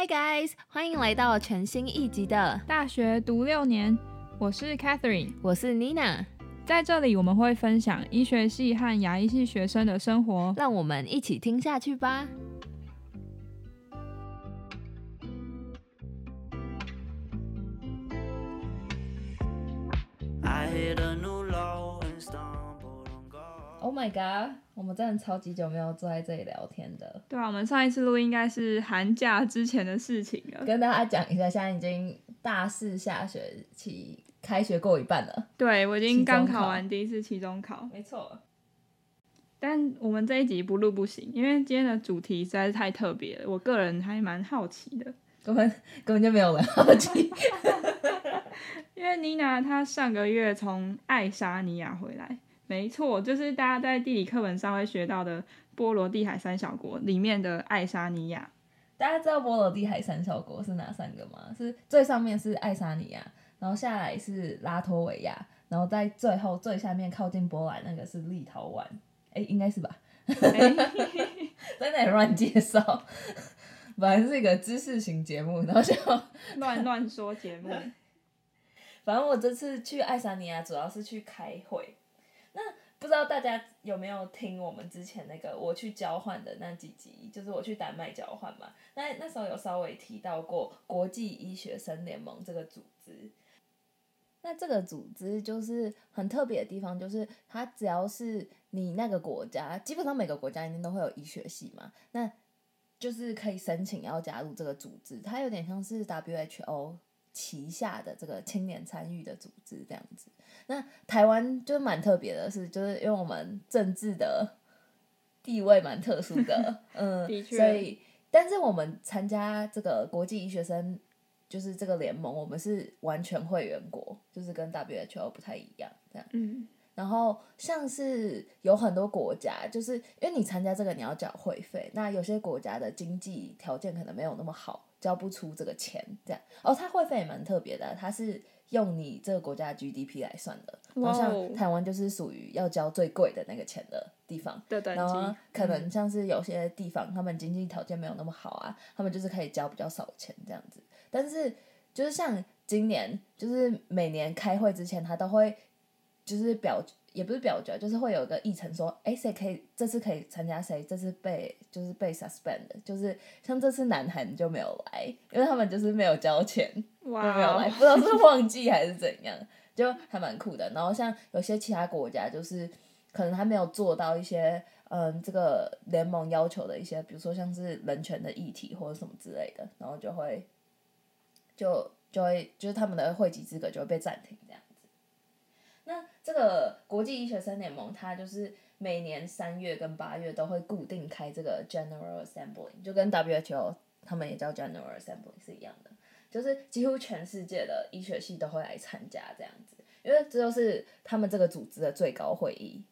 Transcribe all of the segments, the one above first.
Hi guys，欢迎来到全新一集的大学读六年，我是 Catherine，我是 Nina，在这里我们会分享医学系和牙医系学生的生活，让我们一起听下去吧。My god，我们真的超级久没有坐在这里聊天的。对啊，我们上一次录应该是寒假之前的事情了。跟大家讲一下，现在已经大四下学期开学过一半了。对，我已经刚考完第一次期中考。没错。但我们这一集不录不行，因为今天的主题实在是太特别了，我个人还蛮好奇的。根本根本就没有人好奇。因为妮娜她上个月从爱沙尼亚回来，没错，就是大家在地理课本上会学到的波罗的海三小国里面的爱沙尼亚。大家知道波罗的海三小国是哪三个吗？是最上面是爱沙尼亚，然后下来是拉脱维亚，然后在最后最下面靠近波兰那个是立陶宛。哎，应该是吧？在那里乱介绍，本来是一个知识型节目，然后就 乱乱说节目。反正我这次去爱沙尼亚主要是去开会。不知道大家有没有听我们之前那个我去交换的那几集？就是我去丹麦交换嘛。那那时候有稍微提到过国际医学生联盟这个组织。那这个组织就是很特别的地方，就是它只要是你那个国家，基本上每个国家一定都会有医学系嘛，那就是可以申请要加入这个组织。它有点像是 WHO 旗下的这个青年参与的组织这样子。那台湾就蛮特别的是，就是因为我们政治的地位蛮特殊的，嗯，所以但是我们参加这个国际医学生。就是这个联盟，我们是完全会员国，就是跟 WHO 不太一样这样。嗯。然后像是有很多国家，就是因为你参加这个你要缴会费，那有些国家的经济条件可能没有那么好，交不出这个钱这样。哦，它会费也蛮特别的，它是用你这个国家的 GDP 来算的。然后像台湾就是属于要交最贵的那个钱的地方。对对。然后可能像是有些地方，他们经济条件没有那么好啊，他们就是可以交比较少钱这样子。但是，就是像今年，就是每年开会之前，他都会就是表，也不是表决，就是会有一个议程说，哎，谁可以这次可以参加，谁这次被就是被 suspend，就是像这次南韩就没有来，因为他们就是没有交钱，就没有来，不知道是忘记还是怎样，就还蛮酷的。然后像有些其他国家，就是可能还没有做到一些，嗯，这个联盟要求的一些，比如说像是人权的议题或者什么之类的，然后就会。就就会就是他们的会籍资格就会被暂停这样子。那这个国际医学生联盟，它就是每年三月跟八月都会固定开这个 General Assembly，就跟 WHO 他们也叫 General Assembly 是一样的，就是几乎全世界的医学系都会来参加这样子，因为这就是他们这个组织的最高会议。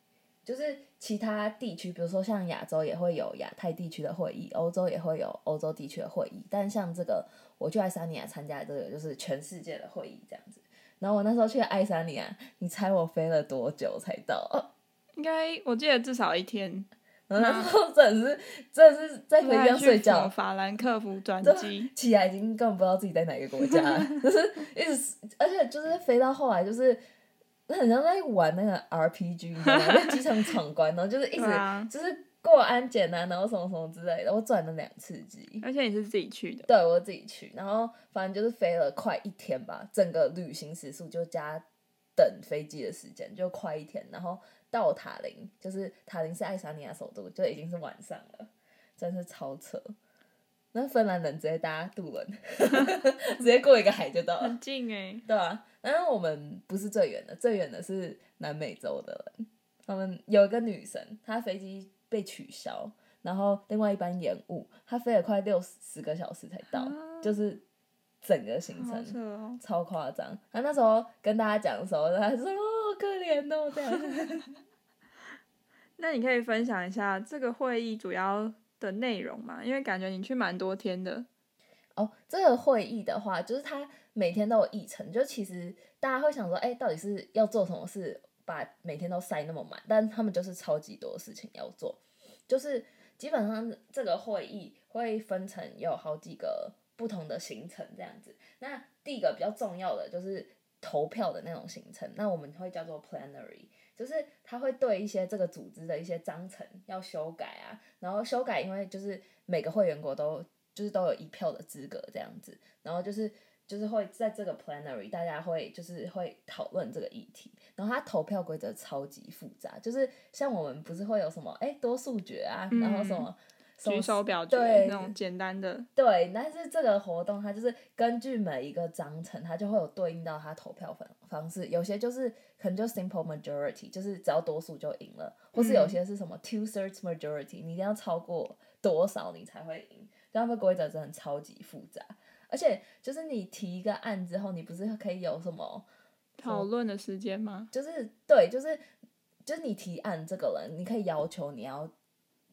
就是其他地区，比如说像亚洲也会有亚太地区的会议，欧洲也会有欧洲地区的会议，但像这个。我就爱三尼亚参加这个就是全世界的会议这样子，然后我那时候去爱沙尼亚，你猜我飞了多久才到？应该我记得至少一天。然后真的是真的是在飞机上睡觉。法兰克福转机，起来已经根本不知道自己在哪个国家，就是一直，而且就是飞到后来就是很像在玩那个 RPG，你知道吗？在机场闯关，然后就是一直就是。过安检啊，然后什么什么之类的，我转了两次机。而且你是自己去的？对，我自己去，然后反正就是飞了快一天吧，整个旅行时速就加等飞机的时间就快一天，然后到塔林，就是塔林是爱沙尼亚首都，就已经是晚上了，真是超扯。那芬兰人直接搭渡轮，直接过一个海就到了，很近哎。对啊，然后我们不是最远的，最远的是南美洲的人，他们有一个女生，她飞机。被取消，然后另外一班延误，他飞了快六十个小时才到，就是整个行程超夸张。他那时候跟大家讲的时候，他说：“哦，可怜哦，这样。”那你可以分享一下这个会议主要的内容吗？因为感觉你去蛮多天的。哦，这个会议的话，就是他每天都有议程，就其实大家会想说，哎，到底是要做什么事？把每天都塞那么满，但他们就是超级多事情要做，就是基本上这个会议会分成有好几个不同的行程这样子。那第一个比较重要的就是投票的那种行程，那我们会叫做 plenary，就是他会对一些这个组织的一些章程要修改啊，然后修改，因为就是每个会员国都就是都有一票的资格这样子，然后就是就是会在这个 plenary 大家会就是会讨论这个议题，然后它投票规则超级复杂，就是像我们不是会有什么哎多数决啊，然后什么。举手表决那种简单的，对，但是这个活动它就是根据每一个章程，它就会有对应到它投票方方式。有些就是可能就 simple majority，就是只要多数就赢了，或是有些是什么 two thirds majority，你一定要超过多少你才会赢。这样的规则真的超级复杂，而且就是你提一个案之后，你不是可以有什么讨论的时间吗？就是对，就是就是你提案这个人，你可以要求你要。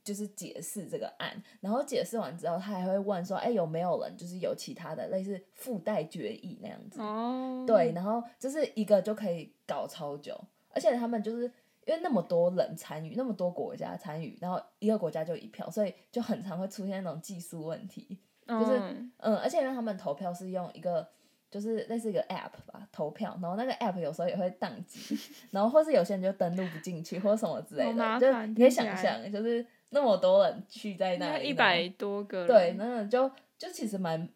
就是解释这个案，然后解释完之后，他还会问说：“哎，有没有人就是有其他的类似附带决议那样子？”哦，对，然后就是一个就可以搞超久，而且他们就是因为那么多人参与，那么多国家参与，然后一个国家就一票，所以就很常会出现那种技术问题。就是嗯，而且因为他们投票是用一个就是类似一个 app 吧投票，然后那个 app 有时候也会宕机，然后或是有些人就登录不进去或什么之类的，就你可以想象就是。那么多人去在那里，一百多个，对，那就就其实蛮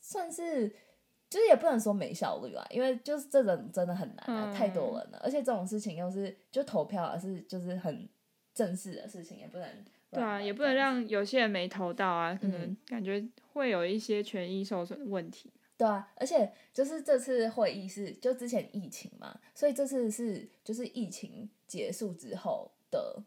算是，就是也不能说没效率啊，因为就是这种真的很难啊，太多人了，而且这种事情又是就投票，而是就是很正式的事情，也不能对啊，也不能让有些人没投到啊，可能感觉会有一些权益受损的问题。对啊，而且就是这次会议是就之前疫情嘛，所以这次是就是疫情结束之后的。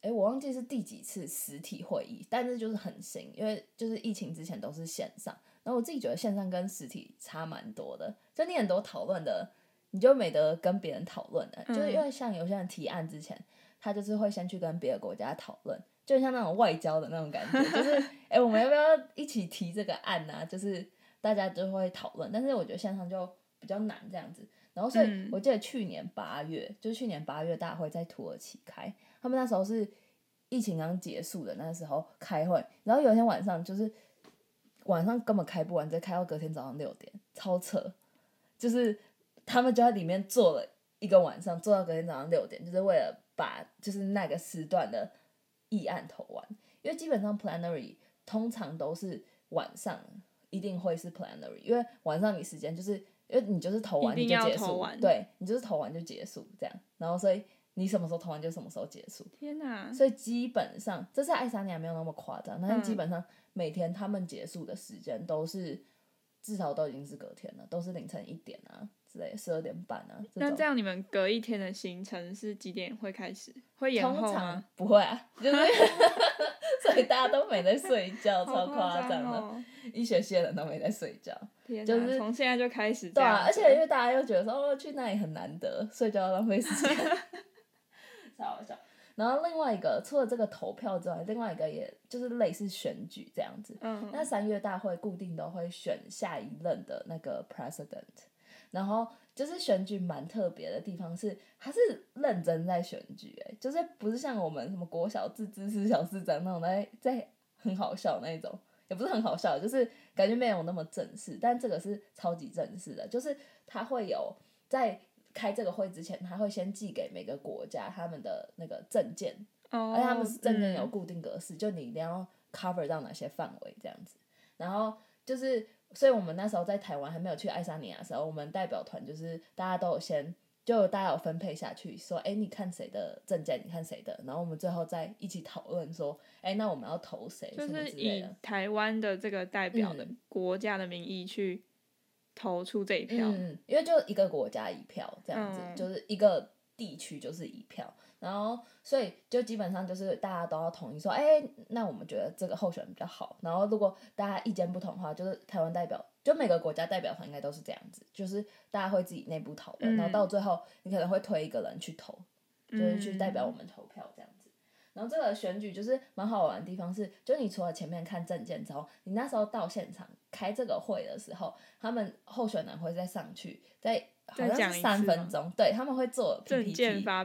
哎，我忘记是第几次实体会议，但是就是很新，因为就是疫情之前都是线上。然后我自己觉得线上跟实体差蛮多的，就你很多讨论的，你就没得跟别人讨论的，就是因为像有些人提案之前，他就是会先去跟别的国家讨论，就像那种外交的那种感觉，就是 哎，我们要不要一起提这个案啊？就是大家就会讨论，但是我觉得线上就比较难这样子。然后所以我记得去年八月，就是去年八月大会在土耳其开。他们那时候是疫情刚结束的那时候开会，然后有一天晚上就是晚上根本开不完，再开到隔天早上六点，超扯。就是他们就在里面坐了一个晚上，坐到隔天早上六点，就是为了把就是那个时段的议案投完。因为基本上 plenary 通常都是晚上一定会是 plenary，因为晚上你时间就是因为你就是投完你就结束，对你就是投完就结束这样，然后所以。你什么时候投完就什么时候结束。天哪！所以基本上，这次爱沙尼亚没有那么夸张，但是基本上每天他们结束的时间都是至少都已经是隔天了，都是凌晨一点啊之类，十二点半啊。那这样你们隔一天的行程是几点会开始？会延后吗？不会啊，就是 所以大家都没在睡觉，超夸张的，一学期的人都没在睡觉。就是从现在就开始。对啊，而且因为大家又觉得说哦，去那里很难得，睡觉浪费时间。超好笑，然后另外一个除了这个投票之外，另外一个也就是类似选举这样子。嗯。那三月大会固定都会选下一任的那个 president，然后就是选举蛮特别的地方是，他是认真在选举，哎，就是不是像我们什么国小自治市小市长那种在在很好笑那一种，也不是很好笑，就是感觉没有那么正式，但这个是超级正式的，就是他会有在。开这个会之前，他会先寄给每个国家他们的那个证件，而且他们是证件有固定格式，就你一定要 cover 到哪些范围这样子。然后就是，所以我们那时候在台湾还没有去爱沙尼亚的时候，我们代表团就是大家都有先，就大家有分配下去，说，哎，你看谁的证件，你看谁的，然后我们最后再一起讨论说，哎，那我们要投谁？就是以台湾的这个代表的国家的名义去。投出这一票，嗯，因为就一个国家一票这样子，就是一个地区就是一票，然后所以就基本上就是大家都要统一说，哎，那我们觉得这个候选人比较好。然后如果大家意见不同的话，就是台湾代表，就每个国家代表团应该都是这样子，就是大家会自己内部讨论，然后到最后你可能会推一个人去投，就是去代表我们投票这样子。然后这个选举就是蛮好玩的地方是，就你除了前面看证件之后，你那时候到现场开这个会的时候，他们候选人会再上去，再好像是三分钟，对他们会做 PPT，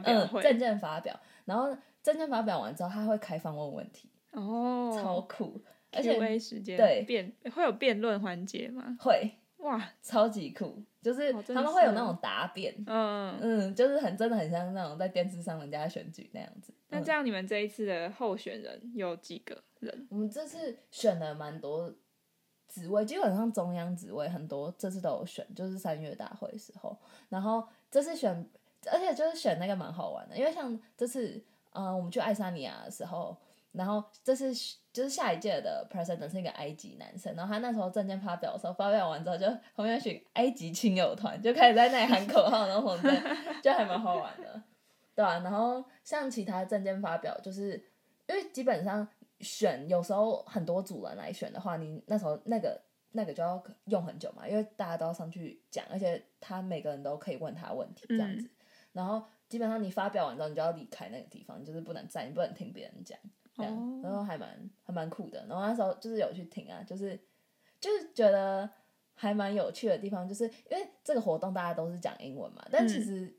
嗯，证件发表，然后证件发表完之后，他会开放问问题，哦，超酷。而且时间对辩会有辩论环节吗？会哇，超级酷，就是他们会有那种答辩，嗯，嗯，就是很真的很像那种在电视上人家选举那样子。嗯那这样你们这一次的候选人有几个人？我们这次选了蛮多职位，基本上中央职位很多，这次都有选，就是三月大会的时候。然后这次选，而且就是选那个蛮好玩的，因为像这次，嗯、我们去爱沙尼亚的时候，然后这次就是下一届的 president 是一个埃及男生，然后他那时候证件发表的时候，发表完之后就旁边选埃及亲友团就开始在那里喊口号，然后什么的，就还蛮好玩的，对啊，然后像其他证件发表，就是因为基本上选有时候很多组人来选的话，你那时候那个那个就要用很久嘛，因为大家都要上去讲，而且他每个人都可以问他问题这样子，然后基本上你发表完之后，你就要离开那个地方，你就是不能站，你不能听别人讲，这样，哦然后还蛮还蛮酷的。然后那时候就是有去听啊，就是就是觉得还蛮有趣的地方，就是因为这个活动大家都是讲英文嘛，但其嗯。实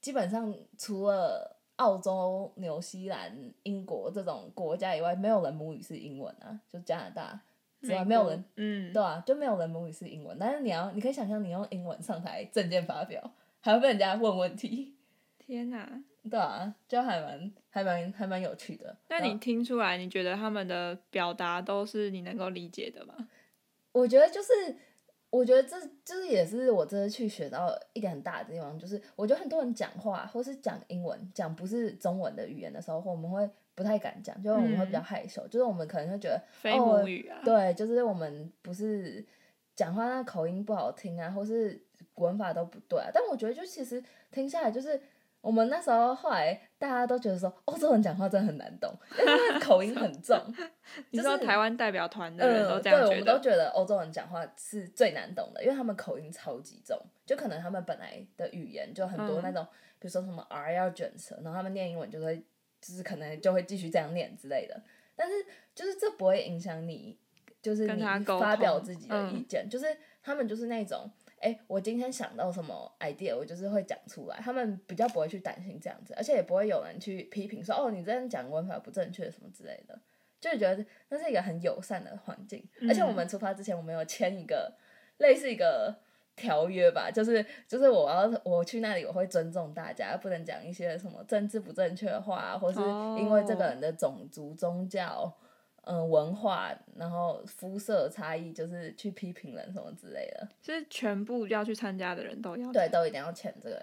基本上除了澳洲、纽西兰、英国这种国家以外，没有人母语是英文啊，就加拿大之外美国没有人，嗯，对啊，就没有人母语是英文。但是你要，你可以想象你用英文上台证件发表，还要被人家问问题，天哪！对啊，就还蛮还蛮还蛮有趣的。那你听出来，你觉得他们的表达都是你能够理解的吗？我觉得就是，我觉得这就是也是我这次去学到一点很大的地方，就是我觉得很多人讲话或是讲英文，讲不是中文的语言的时候，我们会不太敢讲，就是我们会比较嗯害羞，就是我们可能会觉得非哦母语啊，对，就是我们不是讲话那口音不好听啊，或是文法都不对啊。但我觉得就其实听下来，就是我们那时候后来大家都觉得说，欧洲人讲话真的很难懂，因为他们口音很重。你就是说台湾代表团的人都这样觉我们都，觉得欧洲人讲话是最难懂的，因为他们口音超级重，就可能他们本来的语言就很多嗯那种，比如说什么 R 要卷舌，然后他们念英文就会，就是可能就会继续这样念之类的。但是就是这不会影响你，就是你发表自己的意嗯见，就是他们就是那种。哎、我今天想到什么 idea，我就是会讲出来。他们比较不会去担心这样子，而且也不会有人去批评说，哦，你这样讲文法不正确什么之类的。就是觉得那是一个很友善的环境，而且我们出发之前，我们有签一个类似一个条约吧，就是就是我要我去那里，我会尊重大家，不能讲一些什么政治不正确的话啊，或是因为这个人的种族、宗教、嗯、文化，然后肤色差异，就是去批评人什么之类的。是全部要去参加的人都要对，都一定要签这个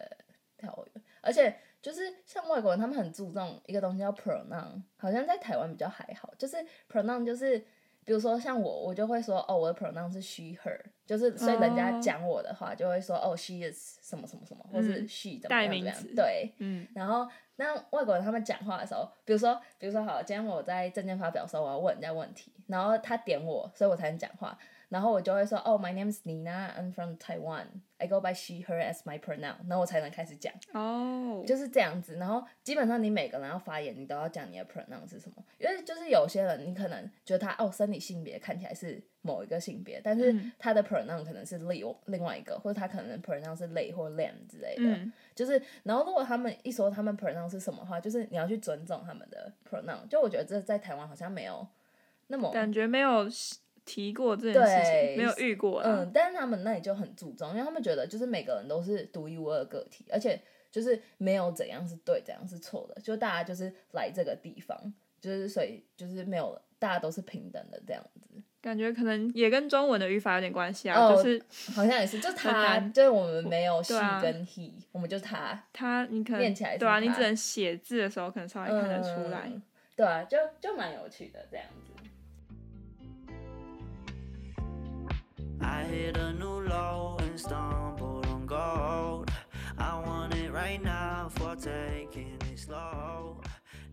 条约。而且就是像外国人，他们很注重一个东西叫 pronoun，好像在台湾比较还好。就是 pronoun 就是，比如说像我，我就会说哦，我的 pronoun 是 she her，就是所以人家哦讲我的话就会说哦，she is 什么什么什么，或是嗯 she 怎么样怎么样。对，嗯，然后那外国人他们讲话的时候，比如说，比如说好，今天我在证件发表的时候，我要问人家问题，然后他点我，所以我才能讲话。然后我就会说，哦、m y name is Nina, I'm from Taiwan. I go by she, her as my pronoun. 然后我才能开始讲，哦，就是这样子。然后基本上你每个人要发言，你都要讲你的 pronoun 是什么，因为就是有些人你可能觉得他哦生理性别看起来是某一个性别，但是嗯他的 pronoun 可能是另另外一个，或者他可能 pronoun 是 they 或 them 之类的。嗯，就是，然后如果他们一说他们 pronoun 是什么的话，就是你要去尊重他们的 pronoun。就我觉得这在台湾好像没有那么，感觉没有提过这件事情，没有遇过啊。嗯，但是他们那里就很注重，因为他们觉得就是每个人都是独一无二的个体，而且就是没有怎样是对，怎样是错的，就大家就是来这个地方，就是所以就是没有大家都是平等的这样子。感觉可能也跟中文的语法有点关系啊，哦就是 好像也是，就他就是我们没有 she 跟 he，、我们就他他。你可能念起来对啊，你只能写字的时候可能稍微看得出来。嗯对啊，就就蛮有趣的这样子。Hit a new low and stumbled on gold. I want it right now for taking it slow.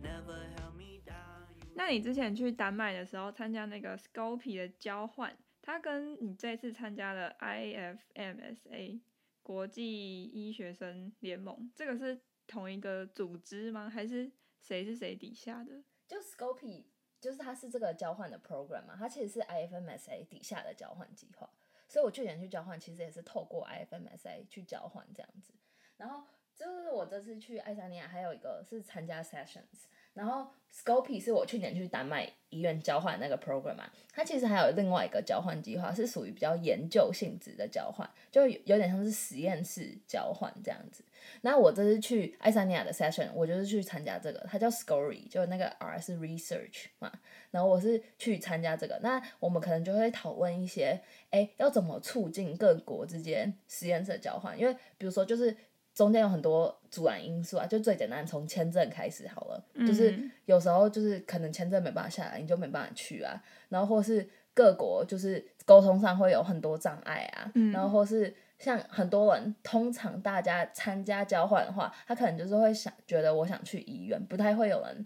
Never held me down. 那你之前去丹麦的时候参加那个 Scopy 的交换，它跟你这次参加的 IFMSA 国际医学生联盟，这个是同一个组织吗？还是谁是谁底下的？就 Scopy 就是它是这个交换的 program 嘛，它其实是 IFMSA 底下的交换计划，所以我去年去交换其实也是透过 IFMSA 去交换这样子。然后就是我这次去爱沙尼亚，还有一个是参加 sessions，然后 Scopy 是我去年去丹麦医院交换那个 program 嘛，它其实还有另外一个交换计划，是属于比较研究性质的交换，就有有点像是实验室交换这样子。那我这次去爱沙尼亚的 session，我就是去参加这个，它叫 Scory，就那个 R 是 research 嘛，然后我是去参加这个，那我们可能就会讨论一些，哎，要怎么促进各国之间实验室的交换，因为比如说就是。中间有很多阻拦因素啊，就最简单从签证开始好了，就是有时候就是可能签证没办法下来，你就没办法去啊，然后或是各国就是沟通上会有很多障碍啊，然后或是像很多人，通常大家参加交换的话，他可能就是会想觉得我想去医院，不太会有人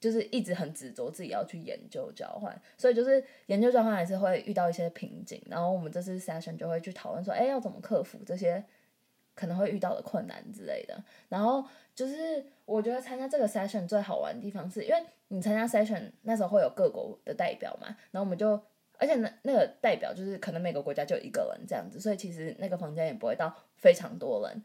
就是一直很执着自己要去研究交换，所以就是研究交换还是会遇到一些瓶颈，然后我们这次 session 就会去讨论说，哎，要怎么克服这些。可能会遇到的困难之类的，然后就是我觉得参加这个 session 最好玩的地方是，因为你参加 session 那时候会有各国的代表嘛，然后我们就，而且那那个代表就是可能每个国家就一个人这样子，所以其实那个房间也不会到非常多人。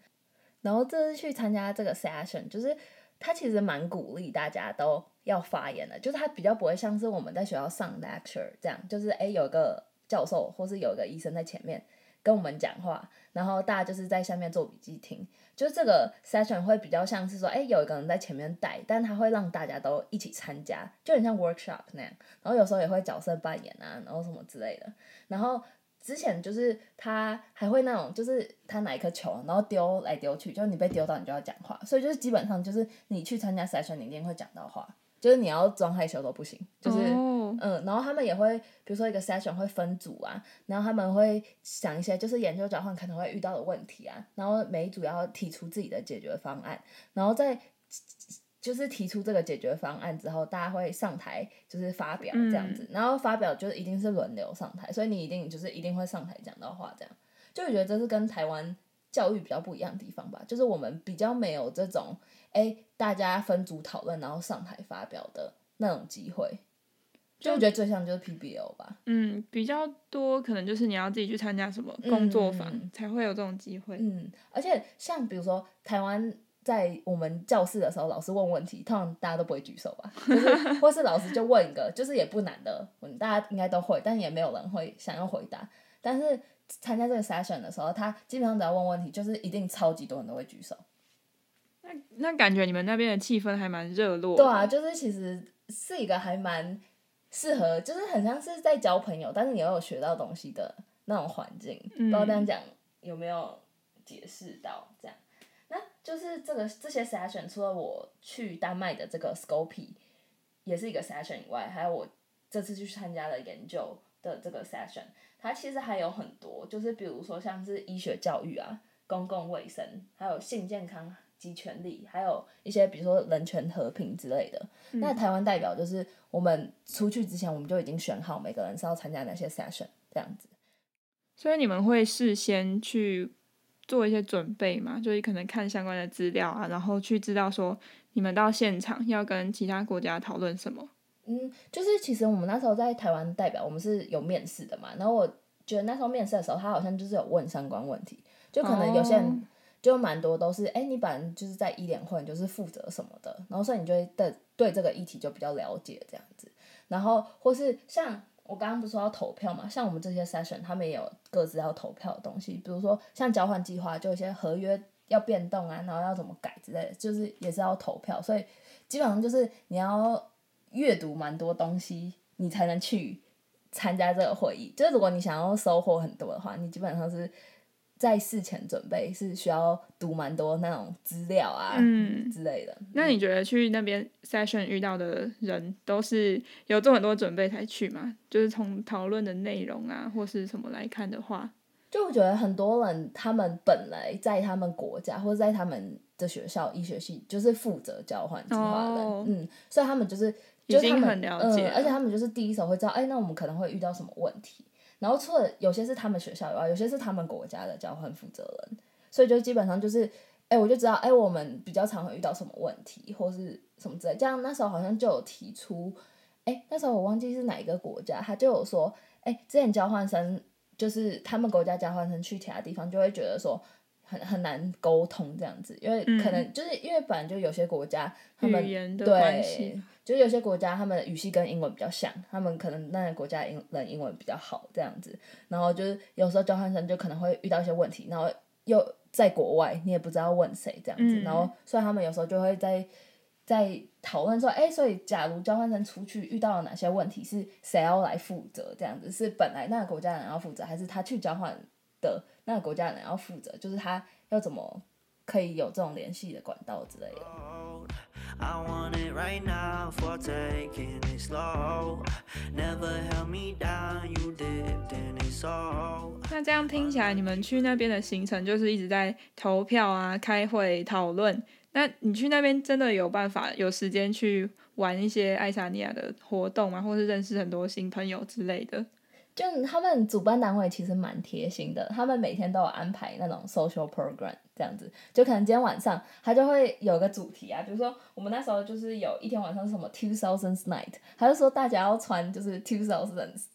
然后这次去参加这个 session，就是他其实蛮鼓励大家都要发言的，就是他比较不会像是我们在学校上 lecture 这样，就是诶有一个教授或是有一个医生在前面。跟我们讲话，然后大家就是在下面做笔记听，就是这个 session 会比较像是说，哎，有一个人在前面带，但他会让大家都一起参加，就很像 workshop 那样。然后有时候也会角色扮演啊，然后什么之类的。然后之前就是他还会那种，就是他拿一颗球，然后丢来丢去，就是你被丢到你就要讲话，所以就是基本上就是你去参加 session，你一定会讲到话。就是你要装害羞都不行，就是嗯，然后他们也会，比如说一个 session 会分组啊，然后他们会想一些就是研究转换可能会遇到的问题啊，然后每一组要提出自己的解决方案，然后在就是提出这个解决方案之后，大家会上台就是发表这样子，然后发表就是一定是轮流上台，所以你一定就是一定会上台讲到话，这样。就我觉得这是跟台湾教育比较不一样的地方吧，就是我们比较没有这种。哎，大家分组讨论，然后上台发表的那种机会，就我觉得最像就是 PBL 吧。嗯，比较多可能就是你要自己去参加什么工作坊，才会有这种机会。嗯，而且像比如说台湾在我们教室的时候，老师问问题，通常大家都不会举手吧？就是 或是老师就问一个，就是也不难的，大家应该都会，但也没有人会想要回答。但是参加这个 session 的时候，他基本上只要问问题，就是一定超级多人都会举手。那那感觉你们那边的气氛还蛮热络。对啊，就是其实是一个还蛮适合，就是很像是在交朋友，但是你又有学到东西的那种环境。不知道这样讲有没有解释到这样？那就是这个这些 session，除了我去丹麦的这个 Scopy 也是一个 session 以外，还有我这次去参加的研究的这个 session，它其实还有很多，就是比如说像是医学教育啊、公共卫生，还有性健康。及权利，还有一些比如说人权和平之类的。那台湾代表就是我们出去之前，我们就已经选好每个人是要参加哪些 session 这样子。所以你们会事先去做一些准备嘛？就是可能看相关的资料啊，然后去知道说你们到现场要跟其他国家讨论什么。嗯，就是其实我们那时候在台湾代表，我们是有面试的嘛。然后我觉得那时候面试的时候，他好像就是有问相关问题，就可能有些人。就蛮多都是，哎，你本来就是在医联会，你就是负责什么的，然后所以你就会对对这个议题就比较了解这样子，然后或是像我刚刚不是说要投票嘛，像我们这些 session 他们也有各自要投票的东西，比如说像交换计划，就一些合约要变动啊，然后要怎么改之类的，就是也是要投票，所以基本上就是你要阅读蛮多东西，你才能去参加这个会议。就是如果你想要收获很多的话，你基本上是。在事前准备是需要读蛮多那种资料啊嗯之类的。那你觉得去那边 session 遇到的人都是有做很多准备才去吗？就是从讨论的内容啊或是什么来看的话，就我觉得很多人他们本来在他们国家或者在他们的学校医学系就是负责交换计划的，嗯，所以他们就是已经很了解，而且他们就是第一手会知道，哎，那我们可能会遇到什么问题。然后除了有些是他们学校以外，有些是他们国家的交换负责人，所以就基本上就是，哎，我就知道，哎，我们比较常会遇到什么问题，或是什么之类。这样那时候好像就有提出，哎，那时候我忘记是哪一个国家，他就有说，哎，之前交换生就是他们国家交换生去其他地方，就会觉得说很很难沟通这样子，因为可能就是因为本来就有些国家他们语言的关对系，，就有些国家他们的语系跟英文比较像，他们可能那个国家英人英文比较好这样子，然后就是有时候交换生就可能会遇到一些问题，然后又在国外，你也不知道问谁这样子，嗯然后所以他们有时候就会在在讨论说，哎，所以假如交换生出去遇到了哪些问题，是谁要来负责这样子？是本来那个国家的人要负责，还是他去交换的那个国家的人要负责？就是他要怎么可以有这种联系的管道之类的。I want it right now for taking it slow. Never held me down, you dipped in it so. 那这样听起来，你们去那边的行程就是一直在投票啊、开会、讨论。那你去那边真的有办法有时间去玩一些爱沙尼亚的活动吗？或是认识很多新朋友之类的？就他们主办单位其实蛮贴心的，他们每天都有安排那种 social program 这样子，就可能今天晚上他就会有个主题啊，比如说我们那时候就是有一天晚上是什么 two thousands night，他就说大家要穿就是 two thousands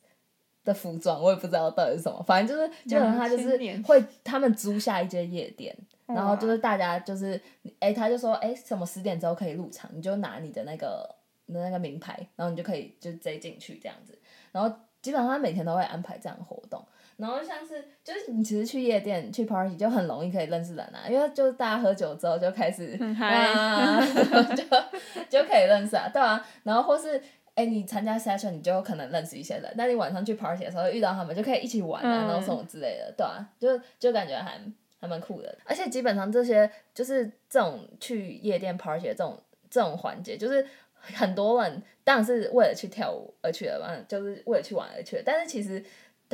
的服装，我也不知道到底是什么，反正就是基本上他就是会他们租下一间夜店，然后就是大家就是，哎、他就说，哎、什么十点之后可以入场，你就拿你的那个你的那个名牌，然后你就可以就直接进去这样子。然后基本上他每天都会安排这样的活动。然后像是就是你其实去夜店去 party 就很容易可以认识人啊，因为就是大家喝酒之后就开始 就就可以认识啊，对啊。然后或是哎、你参加 session 你就可能认识一些人，那你晚上去 party 的时候遇到他们就可以一起玩啊，嗯然后什么之类的，对啊，就就感觉还还蛮酷的。而且基本上这些就是这种去夜店 party 的这种这种环节，就是很多人当然是为了去跳舞而去的嘛，就是为了去玩而去的。但是其实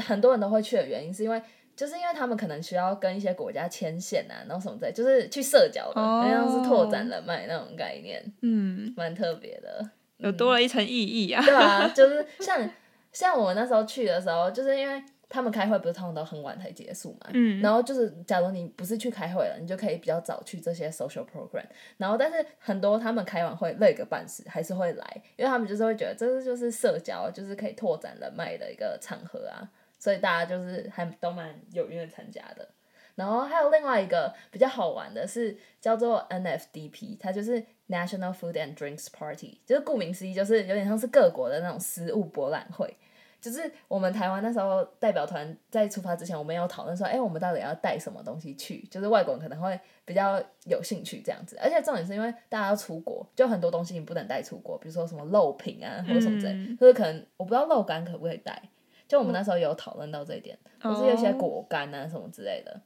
很多人都会去的原因，是因为就是因为他们可能需要跟一些国家牵线啊，然后什么之类，就是去社交的，哦好像是拓展人脉那种概念，嗯，蛮特别的。有多了一层意义啊。对啊，就是像像我们那时候去的时候，就是因为他们开会不是通常都很晚才结束嘛，嗯然后就是假如你不是去开会了，你就可以比较早去这些 social program，然后但是很多他们开完会累个半死，还是会来，因为他们就是会觉得这是就是社交，就是可以拓展人脉的一个场合啊，所以大家就是还都蛮有愿意参加的。然后还有另外一个比较好玩的是叫做 NFDP，它就是 National Food and Drinks Party，就是顾名思义，就是有点像是各国的那种食物博览会。就是我们台湾那时候代表团在出发之前，我们有讨论说，哎、我们到底要带什么东西去？就是外国人可能会比较有兴趣这样子，而且重点是因为大家要出国，就很多东西你不能带出国，比如说什么肉品啊或者什么之类，嗯就是可能我不知道肉干可不可以带，就我们那时候有讨论到这一点，就是有一些哦果干啊什么之类的。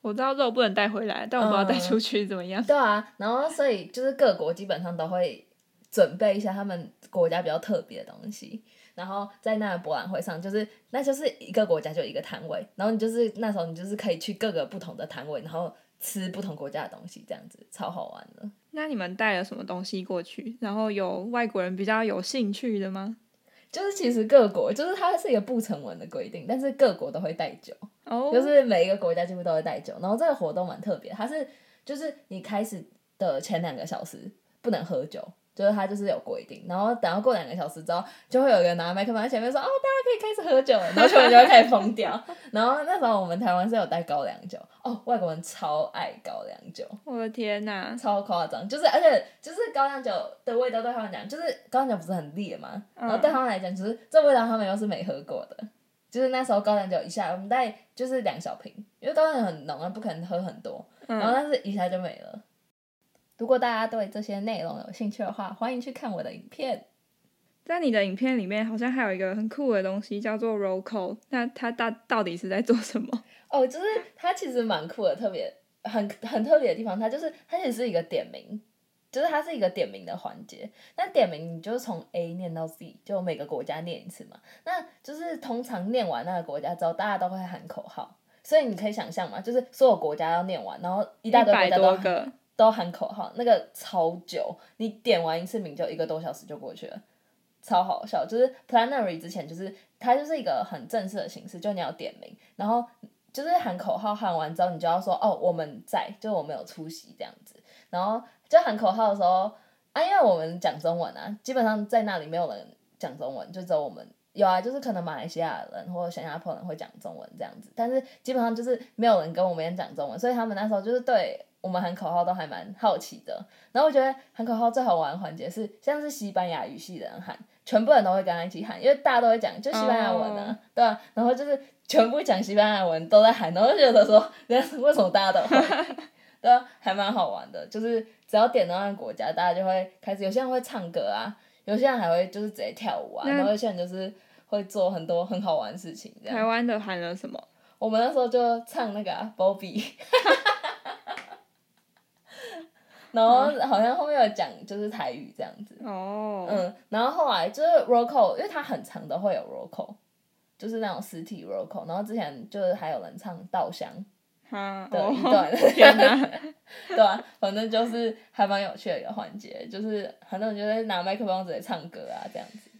我知道肉不能带回来，但我不知道带出去怎么样。对啊，然后所以就是各国基本上都会准备一下他们国家比较特别的东西，然后在那个博览会上，就是那就是一个国家就一个摊位，然后你就是那时候你就是可以去各个不同的摊位，然后吃不同国家的东西，这样子超好玩的。那你们带了什么东西过去？然后有外国人比较有兴趣的吗？就是其实各国就是它是一个不成文的规定，但是各国都会带酒。哦，就是每一个国家几乎都会带酒，然后这个活动蛮特别，它是就是你开始的前两个小时不能喝酒，就是它就是有规定，然后等到过两个小时之后，就会有人拿麦克风在前面说哦，大家可以开始喝酒了，然后全部就会开始疯掉。然后那时候我们台湾是有带高粱酒，哦，外国人超爱高粱酒，我的天呐！超夸张，就是而且就是高粱酒的味道对他们讲，就是高粱酒不是很烈嘛，然后对他们来讲，就是这味道他们又是没喝过的。就是那时候高粱酒一下，我们带就是两小瓶，因为高粱酒很浓啊，不可能喝很多，然后嗯，但是一下就没了。如果大家对这些内容有兴趣的话，欢迎去看我的影片。在你的影片里面好像还有一个很酷的东西叫做 roll call，那它大到底是在做什么？哦，就是它其实蛮酷的，特别很很特别的地方，它就是它其实是一个点名，就是它是一个点名的环节。那点名你就从 A 念到 Z，就每个国家念一次嘛。那就是通常念完那个国家之后，大家都会喊口号，所以你可以想象嘛，就是所有国家要念完，然后一大堆国百家都都喊口号，那个超久，你点完一次名就一个多小时就过去了，超好笑。就是 plenary 之前，就是它就是一个很正式的形式，就你要点名，然后就是喊口号，喊完之后你就要说哦我们在，就我们有出席这样子。然后就喊口号的时候，啊，因为我们讲中文啊，基本上在那里没有人讲中文，就只有我们有啊，就是可能马来西亚人或者新加坡人会讲中文这样子，但是基本上就是没有人跟我们讲中文，所以他们那时候就是对我们喊口号都还蛮好奇的。然后我觉得喊口号最好玩的环节是，像是西班牙语系的人喊，全部人都会跟他一起喊，因为大家都会讲，就西班牙文啊哦对啊，然后就是全部讲西班牙文都在喊，然后就觉得说，为什么大家都会？对啊，还蛮好玩的，就是只要点到那个国家，大家就会开始，有些人会唱歌啊，有些人还会就是直接跳舞啊，然后有些人就是会做很多很好玩的事情这样。台湾的喊了什么？我们那时候就唱那个、啊、Bobby，然后好像后面有讲就是台语这样子，哦，嗯，然后后来就是 roll call，因为它很长的会有 roll call，就是那种实体 roll call，然后之前就是还有人唱稻香哈，的哦。一段，对啊，反正就是还蛮有趣的一个环节，就是很多人就在拿麦克风直接唱歌啊这样子。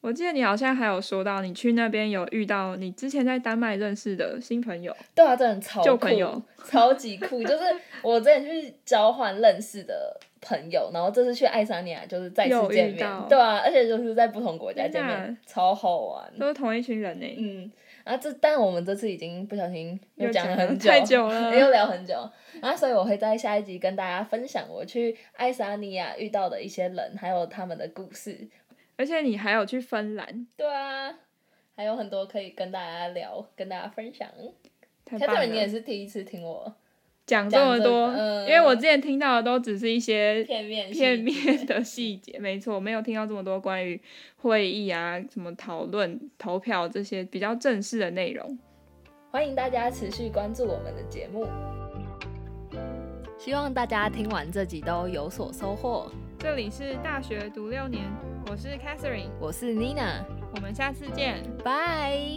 我记得你好像还有说到，你去那边有遇到你之前在丹麦认识的新朋友，对啊，真的超旧酷朋友，超级酷。就是我之前去交换认识的朋友，然后这次去爱沙尼亚就是再次见面到，对啊，而且就是在不同国家见面，超好玩。都是同一群人呢。嗯，啊，这但我们这次已经不小心又讲了很久，太久了又聊很久。然后所以我会在下一集跟大家分享我去爱沙尼亚遇到的一些人，还有他们的故事。而且你还有去芬兰，对啊，还有很多可以跟大家聊，跟大家分享。太棒 Catherine，你也！是第一次听我讲这么多，因为我之前听到的都只是一些片面片面的细节，没错，没有听到这么多关于会议啊、什么讨论、投票这些比较正式的内容。欢迎大家持续关注我们的节目。希望大家听完这集都有所收获。这里是大学读六年，我是 Catherine，我是 Nina，我们下次见。拜。